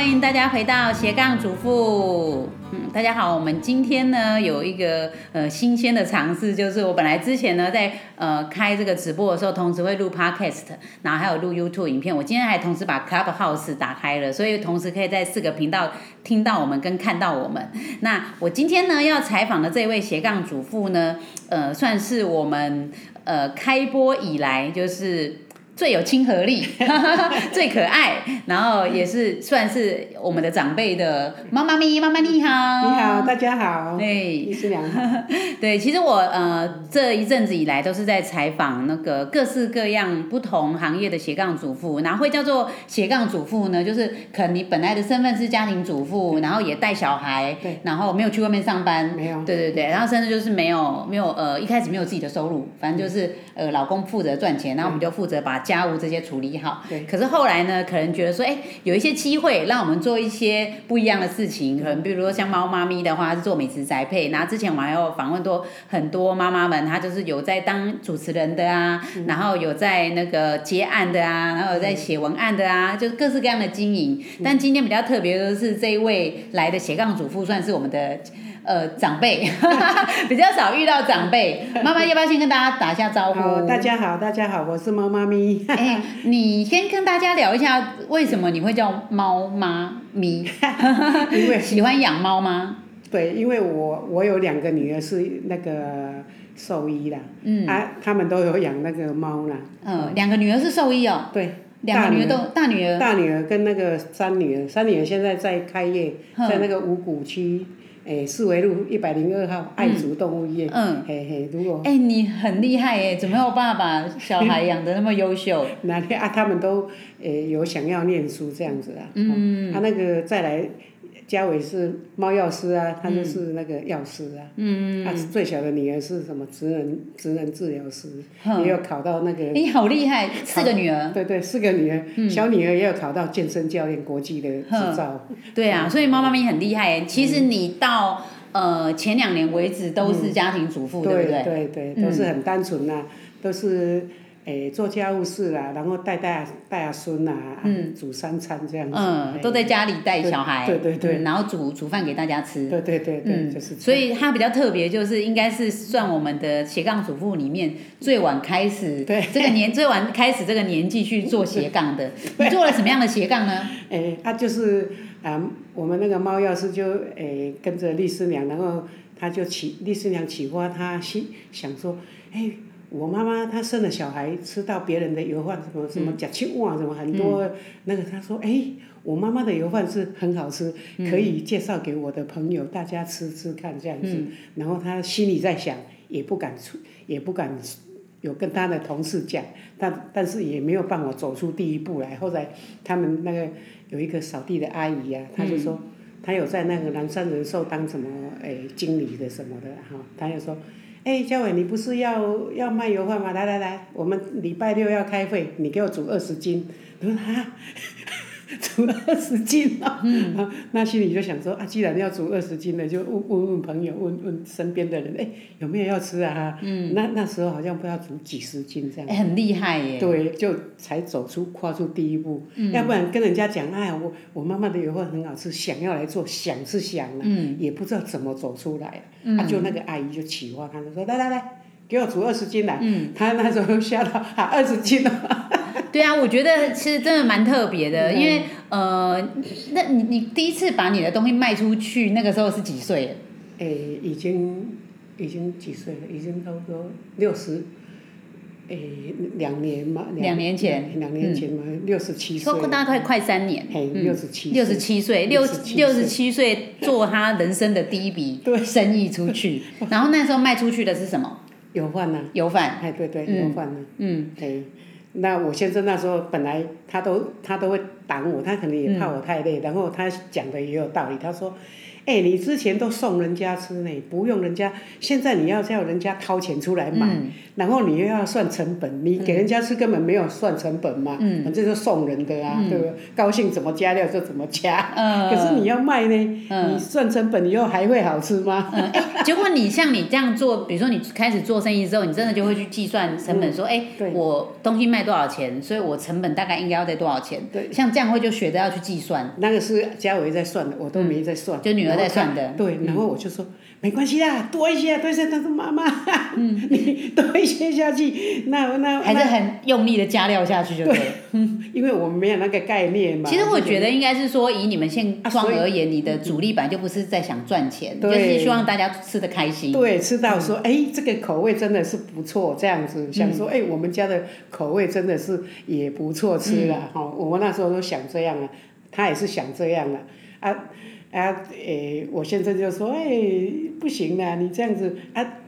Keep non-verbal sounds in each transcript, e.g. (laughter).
欢迎大家回到斜杠主妇。嗯，大家好，我们今天呢有一个呃新鲜的尝试，就是我本来之前呢在呃开这个直播的时候，同时会录 podcast，然后还有录 YouTube 影片。我今天还同时把 Clubhouse 打开了，所以同时可以在四个频道听到我们跟看到我们。那我今天呢要采访的这位斜杠主妇呢，呃，算是我们呃开播以来就是。最有亲和力，(laughs) 最可爱，然后也是算是我们的长辈的妈妈咪，妈妈你好，你好，大家好，对，你是良好，(laughs) 对，其实我呃这一阵子以来都是在采访那个各式各样不同行业的斜杠主妇，哪会叫做斜杠主妇呢？就是可能你本来的身份是家庭主妇，然后也带小孩，对，然后没有去外面上班，没有，对对对，然后甚至就是没有没有呃一开始没有自己的收入，反正就是呃老公负责赚钱，然后我们就负责把家务这些处理好。对。可是后来呢，可能觉得说，哎，有一些机会让我们做一些不一样的事情，可能比如说像猫妈咪的话是做美食宅配，然后之前我还有访问多很多妈妈们，她就是有在当主持人的啊，然后有在那个接案的啊，然后有在写文案的啊，就是各式各样的经营。但今天比较特别的是这一位来的斜杠主妇，算是我们的。呃，长辈 (laughs) 比较少遇到长辈，(laughs) 妈妈要不要先跟大家打一下招呼？好，大家好，大家好，我是猫妈咪。(laughs) 哎，你先跟大家聊一下，为什么你会叫猫妈咪？因为喜欢养猫吗？对，因为我我有两个女儿是那个兽医啦，嗯，啊，他们都有养那个猫啦。嗯，两个女儿是兽医哦。对，两个女儿都大女儿。大女儿跟那个三女儿，三女儿现在在开业，在那个五谷区。诶，四维路一百零二号爱竹动物医院，嗯嘿嘿，如果哎，你很厉害诶，怎么有办法把小孩 (laughs) 养得那么优秀？哪天啊，他们都诶有想要念书这样子啊，嗯，他那个再来。嘉伟是猫药师啊，他就是那个药师啊。嗯他最小的女儿是什么？职能职能治疗师，也有考到那个。你好厉害，四个女儿。对对，四个女儿，小女儿也有考到健身教练国际的执照。对啊，所以妈妈咪很厉害。其实你到呃前两年为止都是家庭主妇，对不对？对对对，都是很单纯呐，都是。诶，做家务事啦，然后带带带下孙呐，煮三餐这样子。嗯，都在家里带小孩。对对对。然后煮煮饭给大家吃。对对对对，就是。所以他比较特别，就是应该是算我们的斜杠主妇里面最晚开始，这个年最晚开始这个年纪去做斜杠的。(laughs) 你做了什么样的斜杠呢？诶，他就是啊，我们那个猫药师就诶跟着丽师娘，然后他就起丽师娘启发他心想说，哎。我妈妈她生了小孩，吃到别人的油饭，什么什么假青蛙，什么很多那个，她说：“哎，我妈妈的油饭是很好吃，可以介绍给我的朋友，大家吃吃看这样子。”然后她心里在想，也不敢出，也不敢有跟她的同事讲，但但是也没有办法走出第一步来。后来他们那个有一个扫地的阿姨啊，她就说，她有在那个南山人寿当什么诶经理的什么的哈，她就说。哎，嘉伟，你不是要要卖油饭吗？来来来，我们礼拜六要开会，你给我煮二十斤。他说啊。(laughs) 煮二十斤啊！那心里就想说啊，既然要煮二十斤的，就问问问朋友，问问身边的人，哎，有没有要吃啊？嗯，那那时候好像不要煮几十斤这样。很厉害耶！对，就才走出跨出第一步。嗯。要不然跟人家讲，哎，我我妈妈的油饭很好吃，想要来做，想是想了，嗯，也不知道怎么走出来。嗯。啊，就那个阿姨就启发他，就说来来来，给我煮二十斤来。嗯。他那时候吓到，啊，二十斤了。对啊，我觉得其实真的蛮特别的，因为呃，那你你第一次把你的东西卖出去，那个时候是几岁？诶，已经已经几岁了？已经差不多六十，诶，两年嘛，两年前，两年前嘛，六十七岁，大概快三年，嘿，六十七，六十七岁，六六十七岁。做他人生的第一笔 (laughs) 生意出去，(laughs) 然后那时候卖出去的是什么？油饭呐，油饭，哎，对对，油饭呐，嗯，对。那我先生那时候本来他都他都会挡我，他可能也怕我太累，然后他讲的也有道理，他说：“哎，你之前都送人家吃呢，不用人家，现在你要叫人家掏钱出来买，然后你又要算成本，你给人家吃根本没有算成本嘛，嗯反正就送人的啊，对不对？高兴怎么加料就怎么加，(laughs) 可是你要卖呢，你算成本以后还会好吃吗？结果你像你这样做，比如说你开始做生意之后，你真的就会去计算成本，说哎，我东西卖多少钱，所以我成本大概应该要在多少钱？对，像这样会就学着要去计算。那个是嘉伟在算的，我都没在算，就女儿在算的。对，然后我就说没关系啦，多一些，多一些。他说妈妈，嗯，(laughs) 你多一些下去，那那还是很用力的加料下去就对。嗯，(laughs) 因为我们没有那个概念嘛。其实我觉得应该是说，以你们现状而言，你的主力版就不是在想赚钱，就是希望大家吃的开心。对，吃到说，哎，这个口味真的是不错，这样子想说，哎，我们家的口味真的是也不错吃了哈。我们那时候都想这样啊，他也是想这样啊。啊啊，诶，我现在就说，哎，不行啦，你这样子啊。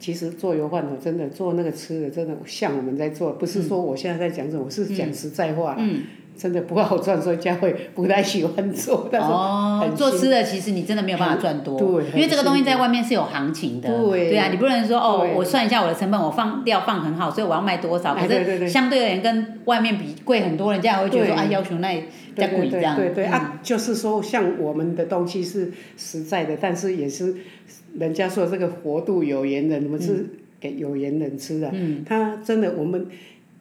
其实做油饭的，真的做那个吃的，真的像我们在做，不是说我现在在讲什么，我是讲实在话。嗯。真的不好赚，所以佳慧不太喜欢做。哦，做吃的其实你真的没有办法赚多。对。因为这个东西在外面是有行情的。对。对啊，你不能说哦，我算一下我的成本，我放料放很好，所以我要卖多少？可是相对而言跟外面比贵很多，人家会觉得说啊，要求那再贵这样。对对啊，就是说像我们的东西是实在的，但是也是人家说这个活度有缘人，我们是给有缘人吃的。嗯。他真的我们。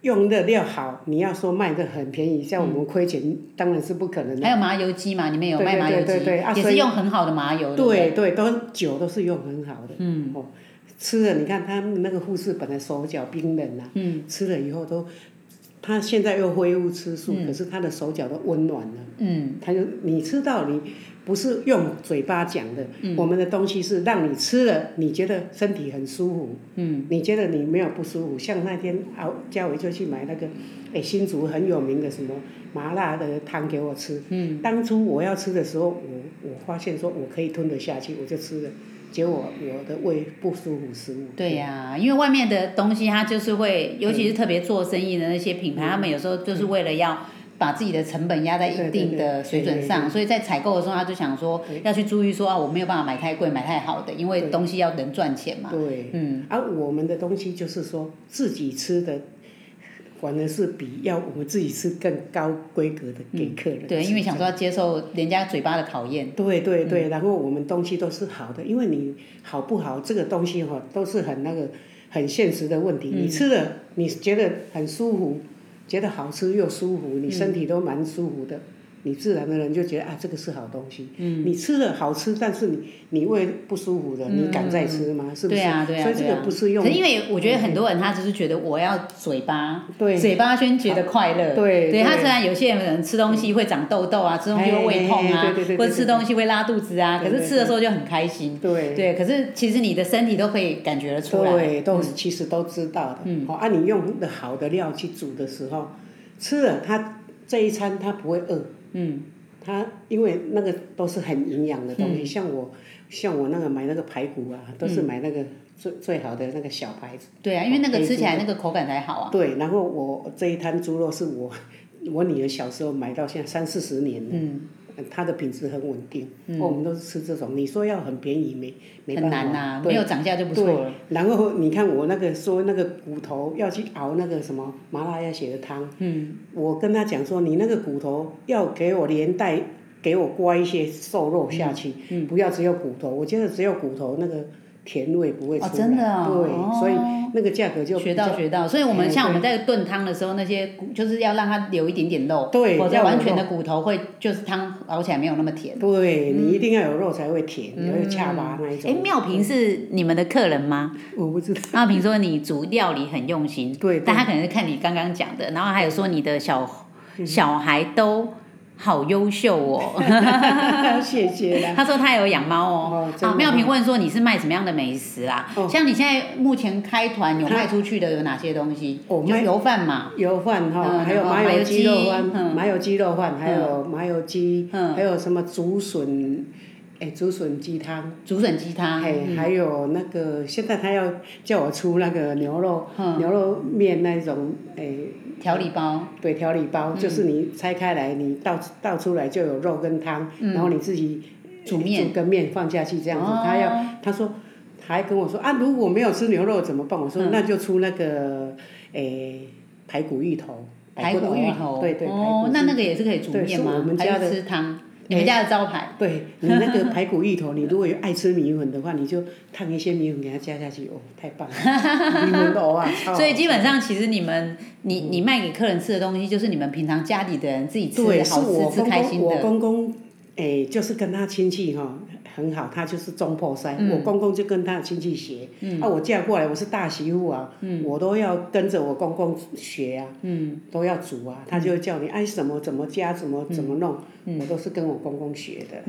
用的料好，你要说卖的很便宜，像我们亏钱当然是不可能的。还有麻油鸡嘛？你们有卖麻油鸡，也是用很好的麻油。对对，都酒都是用很好的。嗯。哦，吃了你看他们那个护士本来手脚冰冷啊，吃了以后都，他现在又恢复吃素，可是他的手脚都温暖了。嗯。他就你吃到你。不是用嘴巴讲的，我们的东西是让你吃了，你觉得身体很舒服，嗯你觉得你没有不舒服。像那天啊，嘉伟就去买那个，哎，新竹很有名的什么麻辣的汤给我吃。嗯当初我要吃的时候，我我发现说我可以吞得下去，我就吃了，结果我的胃不舒服，食物。对呀，因为外面的东西它就是会，尤其是特别做生意的那些品牌，他们有时候就是为了要。把自己的成本压在一定的水准上，所以在采购的时候，他就想说要去注意说啊，我没有办法买太贵、买太好的，因为东西要能赚钱嘛。对，嗯，而我们的东西就是说自己吃的，反而是比要我们自己吃更高规格的给客人。对，因为想说要接受人家嘴巴的考验。对对对，然后我们东西都是好的，因为你好不好，这个东西哈都是很那个很现实的问题。你吃了，你觉得很舒服。觉得好吃又舒服，你身体都蛮舒服的。你自然的人就觉得啊，这个是好东西。嗯。你吃了好吃，但是你你胃不舒服的，你敢再吃吗？是不是？对啊，对啊。所以这个不是用。因为我觉得很多人他只是觉得我要嘴巴，嘴巴先觉得快乐。对。对他虽然有些人吃东西会长痘痘啊，吃东西会胃痛啊，或者吃东西会拉肚子啊，可是吃的时候就很开心。对。对，可是其实你的身体都可以感觉得出来。对，都其实都知道的。嗯。好，按你用的好的料去煮的时候。吃了，它这一餐它不会饿。嗯。它因为那个都是很营养的东西，像我像我那个买那个排骨啊，都是买那个最最好的那个小牌子。对啊，因为那个吃起来那个口感才好啊。对，然后我这一摊猪肉是我我女儿小时候买到现在三四十年了。嗯。它的品质很稳定，我们都是吃这种。你说要很便宜没没办法。很难呐，没有涨价就不错了。然后你看我那个说那个骨头要去熬那个什么麻辣鸭血的汤，我跟他讲说你那个骨头要给我连带给我刮一些瘦肉下去，不要只有骨头。我觉得只有骨头那个。甜味不会出来，对，所以那个价格就学到学到。所以我们像我们在炖汤的时候，那些骨就是要让它留一点点肉，对，否则完全的骨头会就是汤熬起来没有那么甜。对你一定要有肉才会甜，要有恰巴那一种。哎，妙平是你们的客人吗？我不知道。妙平说你煮料理很用心，对，但他可能是看你刚刚讲的，然后还有说你的小小孩都。好优秀哦！(laughs) 谢谢。他说他有养猫哦。好，妙平问说你是卖什么样的美食啦？像你现在目前开团有卖出去的有哪些东西？哦，油饭嘛。油饭哈，还有麻油鸡肉饭，麻油鸡肉饭，还有麻油鸡，还有什么竹笋？哎，竹笋鸡汤。竹笋鸡汤。哎，还有那个现在他要叫我出那个牛肉牛肉面那种哎。调理包，对，调理包就是你拆开来，你倒倒出来就有肉跟汤，然后你自己煮面。煮个面放下去这样子，哦他要他说他还跟我说啊，如果没有吃牛肉怎么办？我说、嗯。那就出那个诶排骨芋头，排骨芋头，对对，排哦骨，那那个也是可以煮面吗？还是们家的吃汤？你们家的招牌？对你那个排骨芋头，你如果有爱吃米粉的话，你就烫一些米粉给它加下去，哦，太棒了，(laughs) 米粉藕啊，(laughs) 所以基本上，其实你们你你卖给客人吃的东西，就是你们平常家里的人自己吃好我吃、吃开心的。公公，诶，就是跟他亲戚哈、很好，他就是中破山，嗯。我公公就跟他的亲戚学，啊，我嫁过来，我是大媳妇啊，我都要跟着我公公学啊，嗯，都要煮啊，他就会叫你哎什么怎么加，怎么怎么弄，嗯。我都是跟我公公学的，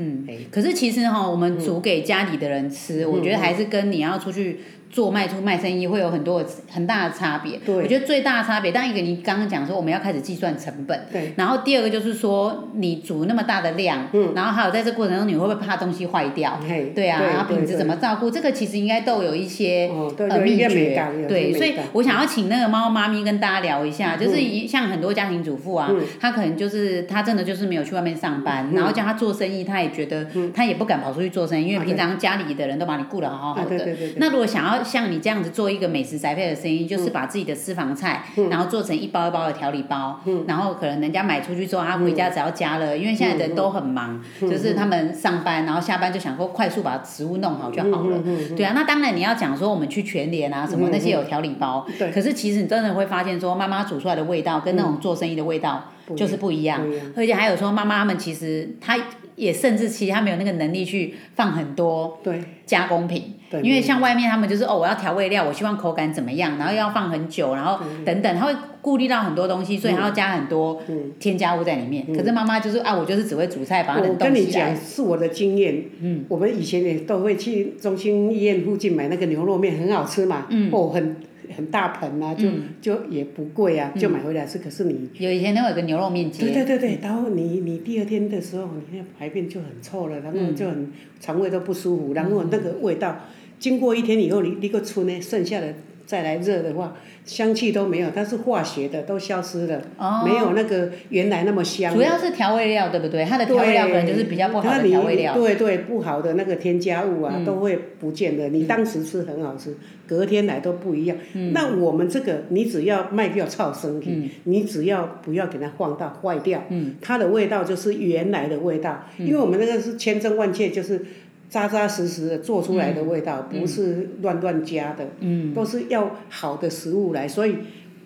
可是其实哈，我们煮给家里的人吃，嗯。我觉得还是跟你要出去做卖出卖生意会有很多很大的差别。对。我觉得最大的差别，当然一个你刚刚讲说我们要开始计算成本，对，然后第二个就是说你煮那么大的量，嗯。然后还有在这过程中你会不会怕东西坏掉？对啊，然后品质怎么照顾，这个其实应该都有一些呃秘诀。对，所以我想要请那个猫妈咪跟大家聊一下，嗯。就是一像很多家庭主妇啊，她可能就是她真的就是没有去外面上嗯。班，然后叫她做生意，她也觉得她也不敢跑出去做生意，因为啊平常家里的人都把你顾得好好的。那如果想要像你这样子做一个美食宅配的生意，就是把自己的私房菜，嗯。然后做成一包一包的调理包，然后可能人家买出去之后，他回家只要加了，因为现在人都很忙，嗯就是他们上班，然后下班就想说快速把食物弄好就好嗯了。对啊，那当然你要讲说我们去全联啊什么那些有调理包，对。可是其实你真的会发现说妈妈煮出来的味道跟那种做生意的味道就是不一样。一样，而且还有说妈妈们其实她也甚至其实他没有那个能力去放很多对加工品。对，因为像外面他们就是哦，我要调味料，我希望口感怎么样，然后又要放很久，然后等等，他会顾虑到很多东西，所以他要加很多添加物在里面。可是妈妈就是啊，我就是只会煮菜，把它我冷跟你讲。是我的经验。嗯，我们以前也都会去中心医院附近买那个牛肉面，很好吃嘛。嗯，哦，很很大盆啊，就、就也不贵啊，就买回来吃。可是你，有一天那有个牛肉面对，对对对，然后你你第二天的时候，你那排便就很臭了，然后就很肠胃都不舒服，然后那个味道，经过一天以后，你你个出呢，剩下的再来热的话，香气都没有，它是化学的，都消失了，哦没有那个原来那么香。主要是调味料，对不对？它的调味料可能就是比较不好的调味料。对对，不好的那个添加物嗯啊，都会不见的。你当时吃很好吃，隔天来都不一样。嗯那我们这个，你只要卖掉超生体，你只要不要给它放到坏掉，嗯它的味道就是原来的味道。因为我们那个是千真万确，就是扎扎实实的做出来的味道，不是乱乱加的，嗯。都是要好的食物来，所以。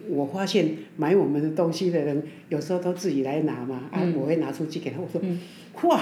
我发现买我们的东西的人，有时候都自己来拿嘛，啊，嗯。我会拿出去给他，我说，哇，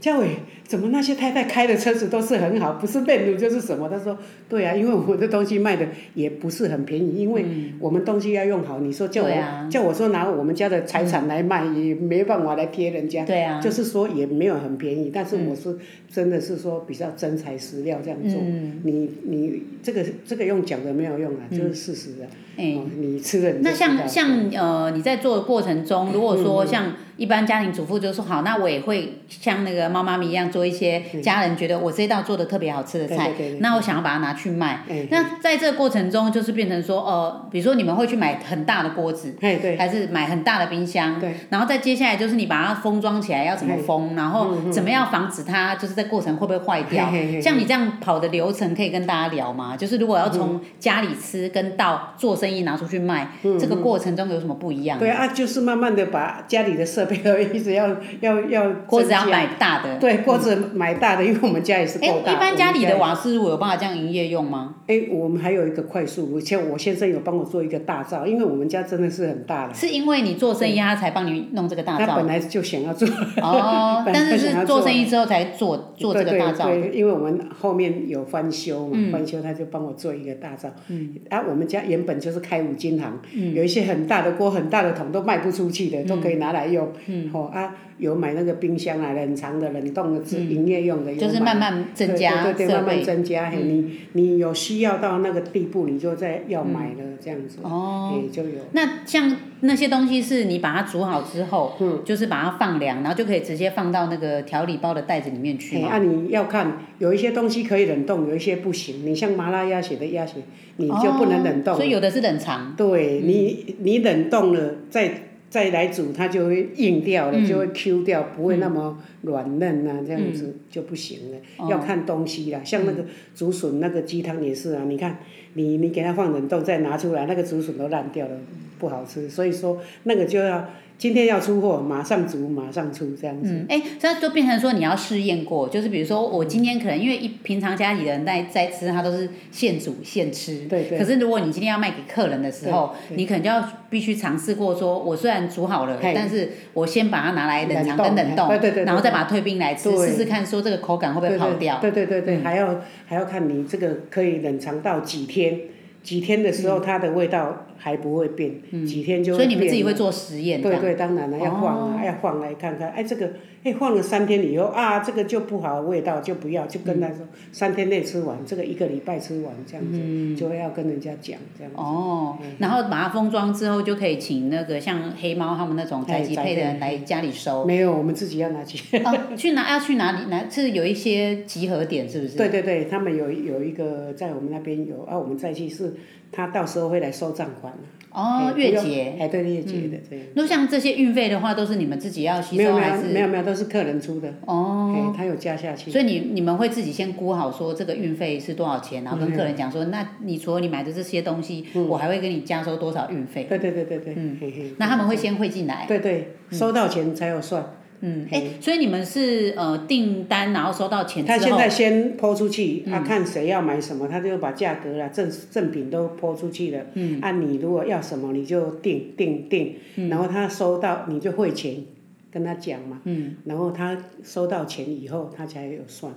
嘉伟，怎么那些太太开的车子都是很好，不是面乳就是什么？他说，对啊，因为我的东西卖的也不是很便宜，因为我们东西要用好。你说叫我、叫我说拿我们家的财产来卖，也没办法来贴人家。对啊，就是说也没有很便宜，但是嗯我是真的是说比较真材实料这样做。嗯你你这个这个用讲的没有用啊，就是事实啊。哎哦，你吃了那像像呃，你在做的过程中，如果嗯说像一般家庭主妇就说好，那我也会像那个猫妈咪一样做一些家人觉得我这道做的特别好吃的菜那我想要把它拿去卖。哎那在这个过程中，就是变成说，呃，比如说你们会去买很大的锅子，还是买很大的冰箱，对，然后再接下来就是你把它封装起来要怎么封，然后怎么样防止它就是在过程会不会坏掉？像你这样跑的流程可以跟大家聊吗？就是如果要从家里吃跟到做生意拿出去卖，这个过程中有什么不一样？对啊，就是慢慢的把家里的设备都一直要要要锅子要买大的。对锅子买大的，因为我们家也是哎，够大。一般家里的瓦斯炉有办法这样营业用吗？哎，我们还有一个快速炉，像我先生有帮我做一个大灶，因为我们家真的是很大了。是因为你做生意，他才帮你弄这个大灶他本来就想要做，哦，(laughs) 但是是做生意之后才做做这个大灶。对对对，因为我们后面有翻修嘛，嗯翻修他就帮我做一个大灶。嗯，啊，我们家原本就是开五金行，嗯有一些很大的锅、很大的桶都卖不出去的，都可以拿来用。嗯，哦啊，有买那个冰箱啊，冷藏的、冷冻的，是营业用的，嗯就是慢慢增加对对对，设慢慢增加。嘿，你你有需要到那个地步，你就再要买了这样子。哦，就有。那像那些东西是你把它煮好之后，嗯就是把它放凉，然后就可以直接放到那个调理包的袋子里面去嘿，吗？啊，你要看有一些东西可以冷冻，有一些不行。你像麻辣鸭血的鸭血，你就不能冷冻。哦所以有的是冷藏。对你，你冷冻了再再来煮它就会硬掉了，嗯就会 Q 掉，不会那么软嫩啊，这样子嗯就不行了。哦要看东西啦，像那个竹笋那个鸡汤也是啊，你看你你给它放冷冻再拿出来，那个竹笋都烂掉了，不好吃。所以说那个就要今天要出货，马上煮马上出这样子。嗯，哎，这就变成说你要试验过，就是比如说我今天可能因为一平常家里人在在吃，他都是现煮现吃。对对。可是如果你今天要卖给客人的时候，你可能就要必须尝试过说，我虽然煮好了，但是我先把它拿来冷藏跟冷冻，对对对对。然后再把它退冰来吃，对。试试看说这个口感会不会跑掉。对对对对，嗯。还要还要看你这个可以冷藏到几天，几天的时候它的味道还不会变，几天就所以你们自己会做实验，对对，当然了，要放哦啊，要晃来看看。哎，这个哎晃了三天以后啊，这个就不好，味道就不要，就跟他说、三天内吃完，这个一个礼拜吃完这样子，就会要跟人家讲这样子。嗯哦，嗯然后把它封装之后，就可以请那个像黑猫他们那种宅急配的人来家里收。没有，我们自己要拿去。哦，去拿要去哪里？哪是有一些集合点，是不是？对对对，他们有有一个在我们那边有啊，我们再去是，他到时候会来收账款。哦，月结。哎，对月结的这样。那像这些运费的话，都是你们自己要吸没有收还是？没有没有没有，都是客人出的。哦，哎，他有加下去。所以你你们会自己先估好说这个运费是多少钱，然后跟嗯客人讲说，那你除了你买的这些东西，我还会给你加收多少运费？对对对对对。嗯。嘿嘿。那他们会先汇进来。对对，收到钱才有算。嗯，哎，所以你们是呃订单，然后收到钱，他现在先抛出去，他、看谁要买什么，他就把价格啦、赠赠品都抛出去了。嗯。按、你如果要什么，你就订订订，然后他收到你就汇钱，跟他讲嘛。嗯。然后他收到钱以后，他才有算。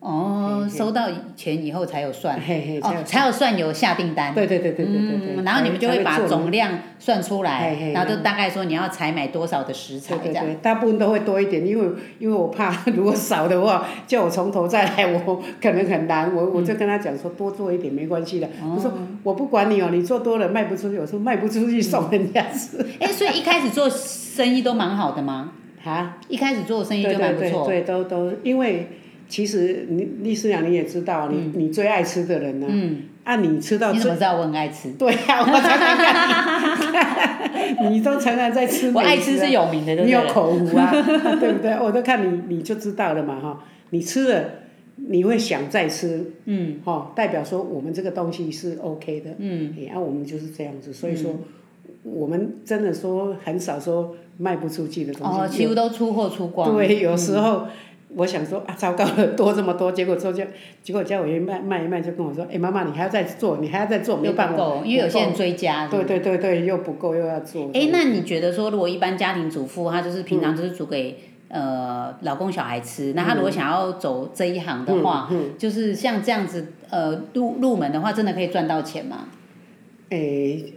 哦，收到钱以后才有算，嘿嘿，才哦有，才有算有下订单。对对对对对对然后你们就会把总量算出来然后就大概说你要采买多少的食材这样。对对对，大部分都会多一点，因为因为我怕如果少的话，叫我从头再来，我可能很难。我我就跟他讲说，多做一点没关系的。哦我说我不管你哦，你做多了卖不出去，我说卖不出去送人家吃。(laughs) 哎，所以一开始做生意都蛮好的吗？啊，一开始做生意就蛮不错。对对对，都都因为其实你丽师娘你也知道，你你最爱吃的人呢，嗯，按你吃到最你怎么知道我很爱吃？(laughs) 对呀，我常常看你，(laughs) 你都常常在吃啊，我爱吃是有名的，对你有？口福啊，(laughs) 对不对？我都看你，你就知道了嘛哈。你吃了，你会想再吃，嗯，哈，代表说我们这个东西是 OK 的，嗯，哎，啊，我们就是这样子，所以说。我们真的说很少说卖不出去的东西，哦，几乎都出货出光。对，有时候我想说啊，糟糕了，多这么多，结果之后就，结果叫我一卖卖一卖，就跟我说，哎，妈妈，你还要再做，你还要再做，没有办法，因为有些人追加。对对对对，又不够，又要做。哎，那你觉得说，如果一般家庭主妇，她就是平常就是煮给呃老公小孩吃，那她如果想要走这一行的话，就是像这样子呃入入门的话，真的可以赚到钱吗？诶，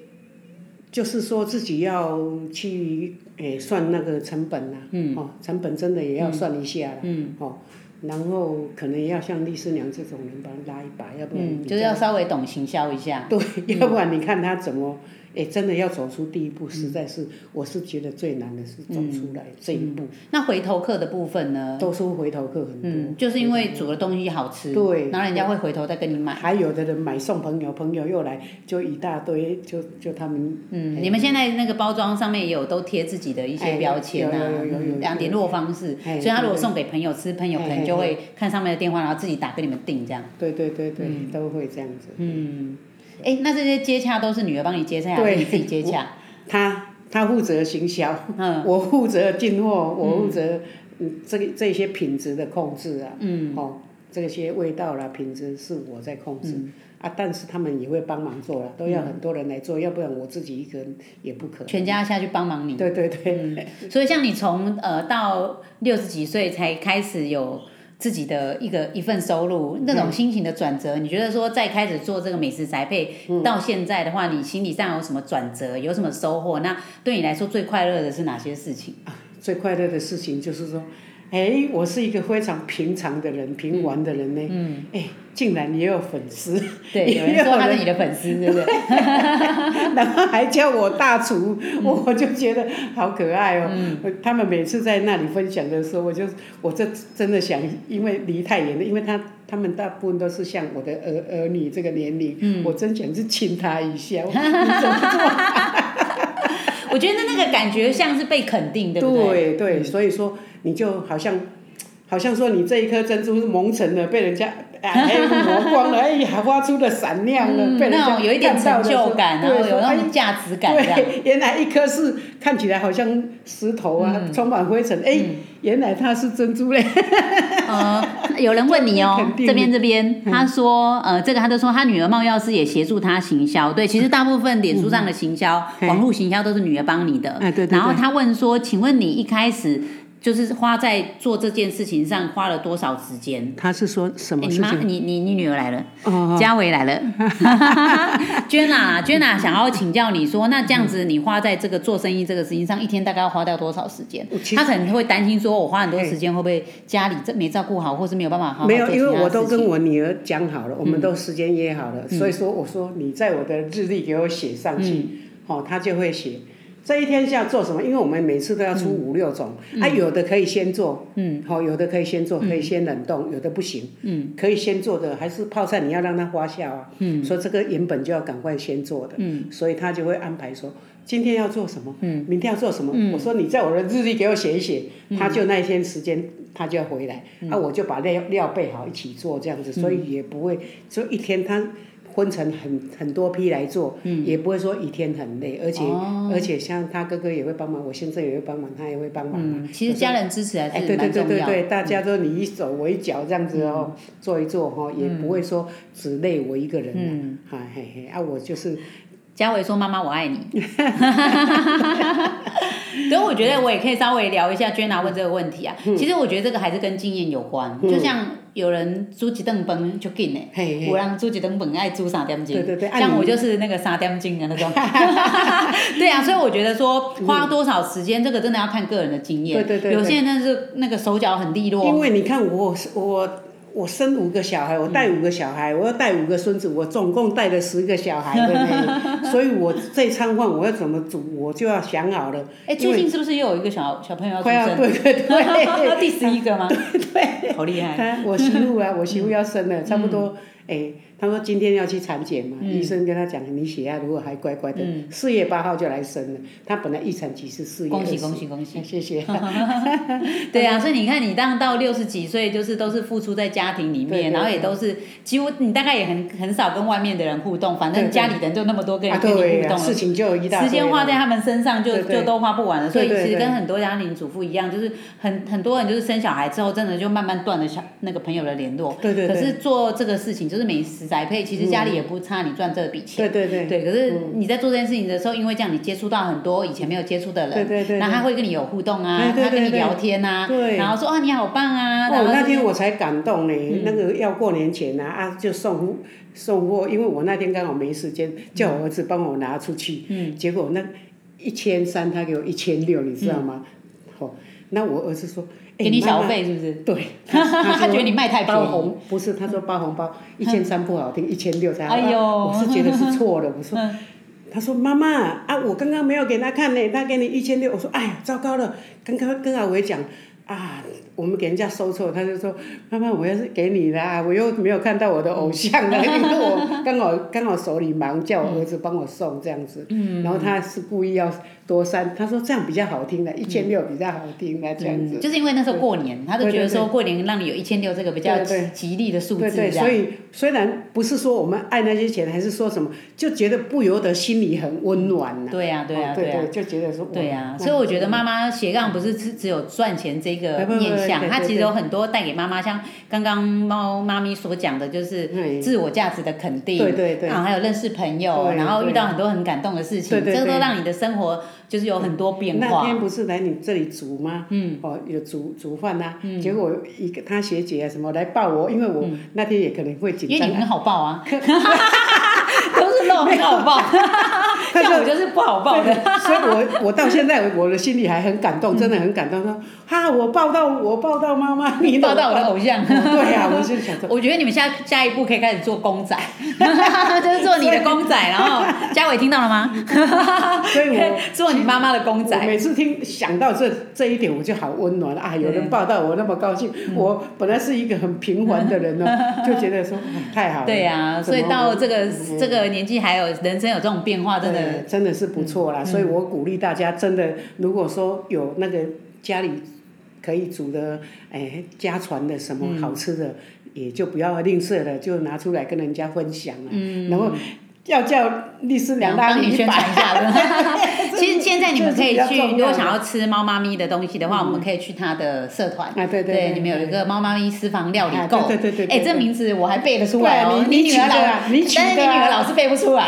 就是说自己要去诶算那个成本啦，嗯，哦，成本真的也要算一下啦，嗯，哦，然后可能也要像丽师娘这种人把他拉一把，要不然嗯，就是要稍微懂行销一下。对，要不然你看他怎么，诶，真的要走出第一步，实在是我是觉得最难的是走出来这一步，那回头客的部分呢？都说回头客很多，嗯，就是因为煮的东西好吃，对。然后人家会回头再跟你买。还有的人买送朋友，朋友又来，就一大堆，就就他们嗯，你们现在那个包装上面也有都贴自己的一些标签啊，哎有有有有有嗯然后联络方式，哎所以他如果送给朋友吃，朋友可能哎就会看上面的电话，然后自己打给你们订这样。对对对对，都会这样子。嗯，哎，那这些接洽都是女儿帮你接洽，还是你自己接洽？他他负责行销，嗯我负责进货，我负责嗯这个这些品质的控制啊，嗯哦，这些味道啦品质是我在控制、嗯啊，但是他们也会帮忙做了，都要很多人来做，要不然我自己一个人也不可。全家下去帮忙你。对对对，所以像你从呃到六十几岁才开始有自己的一个一份收入，那种心情的转折，你觉得说在开始做这个美食宅配、到现在的话，你心理上有什么转折，有什么收获？那对你来说最快乐的是哪些事情？最快乐的事情就是说，哎，我是一个非常平常的人，平凡的人呢，嗯，哎，竟然也有粉丝，对，(laughs) 有人说他是你的粉丝，对不对？(laughs) 然后还叫我大厨，我就觉得好可爱哦。他们每次在那里分享的时候，我就我这真的想，因为离太远了，因为他他们大部分都是像我的儿儿女这个年龄，我真想去亲他一下。(laughs) 你怎么做？我觉得那个感觉像是被肯定，对不对？对对，所以说你就好像，好像说你这一颗珍珠是蒙尘的，被人家。(laughs) 哎，磨光了，哎呀，发出了闪亮了，被人家有一点成就感，然后有那种价值感。对，原来一颗是看起来好像石头啊，充满灰尘，哎，原来它是珍珠嘞。呃，(laughs) 有人问你哦，(laughs) 这边这边，他说，呃，这个他就说他女儿冒药师也协助他行销，对，其实大部分脸书上的行销、网络行销都是女儿帮你的。哎，对对。然后他问说，请问你一开始。就是花在做这件事情上花了多少时间？他是说什么？你妈，你你你女儿来了，嘉伟来了，娟 (laughs) 娜，娟娜，想要请教你说，那这样子你花在这个做生意这个事情上，一天大概要花掉多少时间？他可能会担心说，我花很多时间会不会家里这没照顾好，或是没有办法好？没有，因为我都跟我女儿讲好了，我们都时间约好了，所以说我说你在我的日历给我写上去，好，他就会写。这一天是要做什么？因为我们每次都要出五六种，啊，有的可以先做，嗯。好，有的可以先做，可以先冷冻，有的不行，嗯。可以先做的还是泡菜，你要让它发酵啊，所以这个原本就要赶快先做的，嗯。所以他就会安排说今天要做什么，嗯。明天要做什么。我说你在我的日历给我写一写，他就那一天时间他就要回来，啊，我就把料料备好一起做这样子，所以也不会说一天他。分成很很多批来做，也不会说一天很累，而且而且像他哥哥也会帮忙，我先生也会帮忙，他也会帮忙。嗯，其实家人支持还是对对对对对，大家都你一手我一脚这样子哦，做一做哈，也不会说只累我一个人。嗯，啊嘿嘿，啊，我就是。嘉伟说：“妈妈，我爱你。”所以我觉得我也可以稍微聊一下娟娜问这个问题啊。其实我觉得这个还是跟经验有关。就像有人煮一顿饭就紧嘞，有人煮一顿饭爱煮三点钟。对对对。像我就是那个三点钟的那种。(laughs) 对啊，所以我觉得说花多少时间，这个真的要看个人的经验。对对对。有些人是那个手脚很利落。因为你看我我。我生五个小孩，我带五个小孩，我要带五个孙子，我总共带了十个小孩的呢。(laughs) 所以，我这餐饭我要怎么煮，我就要想好了。哎，最近是不是又有一个小小朋友要出生？对对对，(laughs) 第十一个吗？对 (laughs) 对，好厉害！我媳妇啊，我媳妇要生了，差不多哎。他说今天要去产检嘛，医生跟他讲，你血压如果还乖乖的，四月八号就来生了。他本来预产期是四月恭喜恭喜恭喜！(laughs) 谢谢。(laughs) 对啊，所以你看，你当到六十几岁，就是都是付出在家庭里面，然后也都是几乎你大概也很很少跟外面的人互动，反正家里人就那么多个人跟你互动了，事情就一大时间花在他们身上就就都花不完了。所以其实跟很多家庭主妇一样，就是很很多人就是生小孩之后，真的就慢慢断了小那个朋友的联络。对对。可是做这个事情就是美食宅配，其实家里。也不差你赚这笔钱，对对对，对。可是你在做这件事情的时候，因为这样你接触到很多以前没有接触的人，对对对，那他会跟你有互动啊，他跟你聊天啊，对，然后说啊你好棒啊。哦，那天我才感动呢，那个要过年前啊，啊就送送货，因为我那天刚好没时间，叫我儿子帮我拿出去，嗯，结果那一千三他给我一千六，你知道吗？好，那我儿子说。给你小费是不是？对，他 (laughs) 觉得你卖太便宜。包红不是，他说包红包 (laughs) 一千三不好听，一千六才好。哎呦，我是觉得是错的。我说，他说妈妈啊，我刚刚没有给他看呢，他给你一千六。我说哎呀，糟糕了，刚刚跟阿伟讲啊。我们给人家收错，他就说：“妈妈，我要是给你啦，我又没有看到我的偶像了，因为我刚好刚好手里忙，叫我儿子帮我送这样子。然后他是故意要多三，他说这样比较好听的，一千六比较好听的这样子。就是因为那时候过年，他就觉得说过年让你有一千六这个比较吉利的数字。对对，所以虽然不是说我们爱那些钱，还是说什么，就觉得不由得心里很温暖呐。对呀对呀对呀，就觉得说。对呀，所以我觉得妈妈斜杠不是只只有赚钱这个面向。它其实有很多带给妈妈，像刚刚猫妈咪所讲的，就是自我价值的肯定，对对对，然后还有认识朋友，然后遇到很多很感动的事情，这个都让你的生活就是有很多变化。那天不是来你这里煮吗？嗯，哦，有煮煮饭呐，结果一个他学姐啊什么来抱我，因为我那天也可能会紧张，因为你很好抱啊。(laughs) 都是那种很好抱，(laughs) 像我就是不好报的，所以我我到现在我的心里还很感动，真的很感动。说哈，我报到我报到妈妈，你报到我的偶像。(laughs) 对呀，我就想说，(laughs) 我觉得你们下下一步可以开始做公仔，就是做你的公仔。然后嘉伟听到了吗？所以我做你妈妈的公仔。每次听想到这这一点，我就好温暖啊！有人报道我那么高兴。我本来是一个很平凡的人哦，就觉得说太好了。对呀，所以到这个。这个年纪还有人生有这种变化，真的呃真的是不错啦。所以我鼓励大家，真的如果说有那个家里可以煮的，哎，家传的什么好吃的，也就不要吝啬了，就拿出来跟人家分享了。嗯，然后。要叫律师娘帮你宣传一下。(laughs) 其实现在你们可以去，如果想要吃猫妈咪的东西的话，我们可以去他的社团。啊，对对。对，你们有一个猫妈咪私房料理购。对对对。哎，这名字我还背得出来哦。你女儿老，但是你女儿老是背不出来。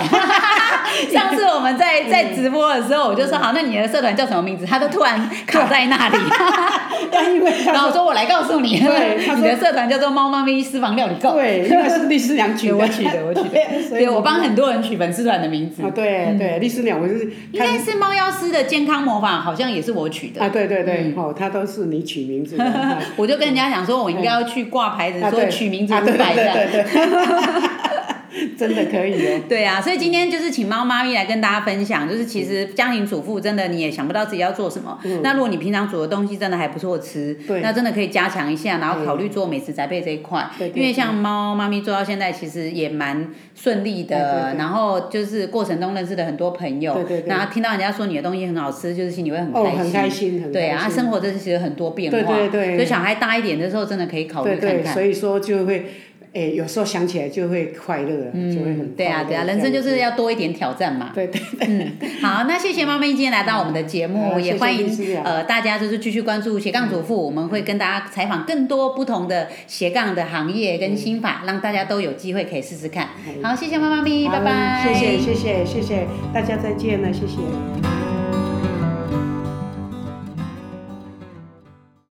(laughs) 上次我们在在直播的时候，我就说好，那你的社团叫什么名字？他都突然卡在那里。(laughs) 然后我说我来告诉你，你的社团叫做猫妈咪私房料理购。对，因为是律师娘取的，我取的，我取的。(laughs) 对，我帮很多人取粉丝团的名字。啊，对对，律师娘，我是应该是猫妖师的健康魔法，好像也是我取的。啊，对对对，哦，他都是你取名字的。我就跟人家讲说，我应该要去挂牌子，说取名字五百的。(laughs) 真的可以哦。(laughs) 对啊，所以今天就是请猫妈咪来跟大家分享，就是其实家庭主妇真的你也想不到自己要做什么。那如果你平常煮的东西真的还不错吃，那真的可以加强一下，然后考虑做美食宅配这一块。因为像猫妈咪做到现在，其实也蛮顺利的。然后就是过程中认识了很多朋友，然后听到人家说你的东西很好吃，就是心里会很开心。很开心，对啊，生活真的其实很多变化。对对对。所以小孩大一点的时候，真的可以考虑看看。所以说就会。哎，有时候想起来就会快乐，就会很对啊，对啊，人生就是要多一点挑战嘛。(laughs) 对对嗯，好，那谢谢妈咪今天来到我们的节目，也欢迎呃大家就是继续关注斜杠主妇，我们会跟大家采访更多不同的斜杠的行业跟心法，让大家都有机会可以试试看。好，谢谢妈妈咪，拜拜。谢谢谢谢谢谢大家再见了，谢谢。